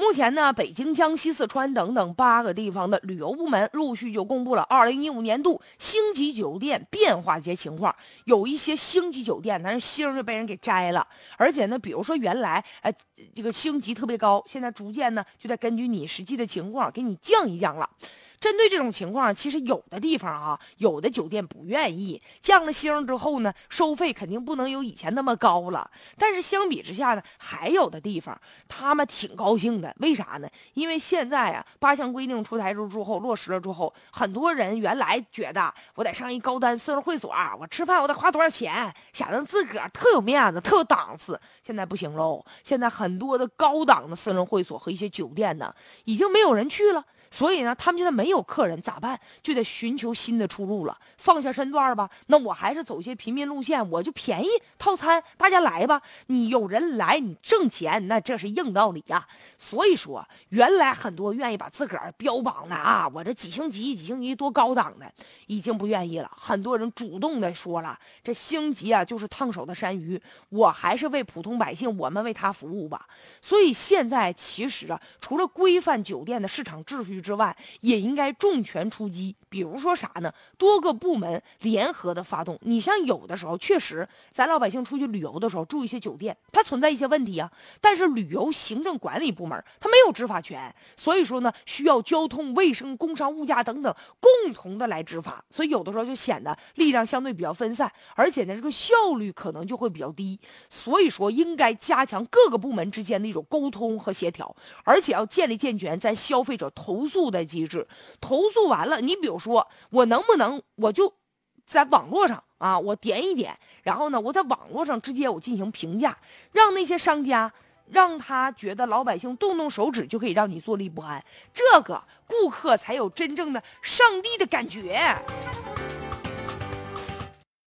目前呢，北京、江西、四川等等八个地方的旅游部门陆续就公布了二零一五年度星级酒店变化节情况。有一些星级酒店，但是星就被人给摘了。而且呢，比如说原来呃这个星级特别高，现在逐渐呢就在根据你实际的情况给你降一降了。针对这种情况，其实有的地方啊，有的酒店不愿意降了星之后呢，收费肯定不能有以前那么高了。但是相比之下呢，还有的地方他们挺高兴的，为啥呢？因为现在啊，八项规定出台之之后落实了之后，很多人原来觉得我得上一高端私人会所，我吃饭我得花多少钱，显得自个儿特有面子、特有档次。现在不行喽，现在很多的高档的私人会所和一些酒店呢，已经没有人去了。所以呢，他们现在没有客人咋办？就得寻求新的出路了，放下身段吧。那我还是走些平民路线，我就便宜套餐，大家来吧。你有人来，你挣钱，那这是硬道理呀。所以说，原来很多愿意把自个儿标榜的啊，我这几星级、几星级多高档的，已经不愿意了。很多人主动的说了，这星级啊就是烫手的山芋，我还是为普通百姓，我们为他服务吧。所以现在其实啊，除了规范酒店的市场秩序。之外，也应该重拳出击。比如说啥呢？多个部门联合的发动。你像有的时候，确实咱老百姓出去旅游的时候住一些酒店，它存在一些问题啊。但是旅游行政管理部门它没有执法权，所以说呢，需要交通、卫生、工商、物价等等共同的来执法。所以有的时候就显得力量相对比较分散，而且呢，这个效率可能就会比较低。所以说，应该加强各个部门之间的一种沟通和协调，而且要建立健全咱消费者投诉。的机制，投诉完了，你比如说，我能不能我就在网络上啊，我点一点，然后呢，我在网络上直接我进行评价，让那些商家让他觉得老百姓动动手指就可以让你坐立不安，这个顾客才有真正的上帝的感觉。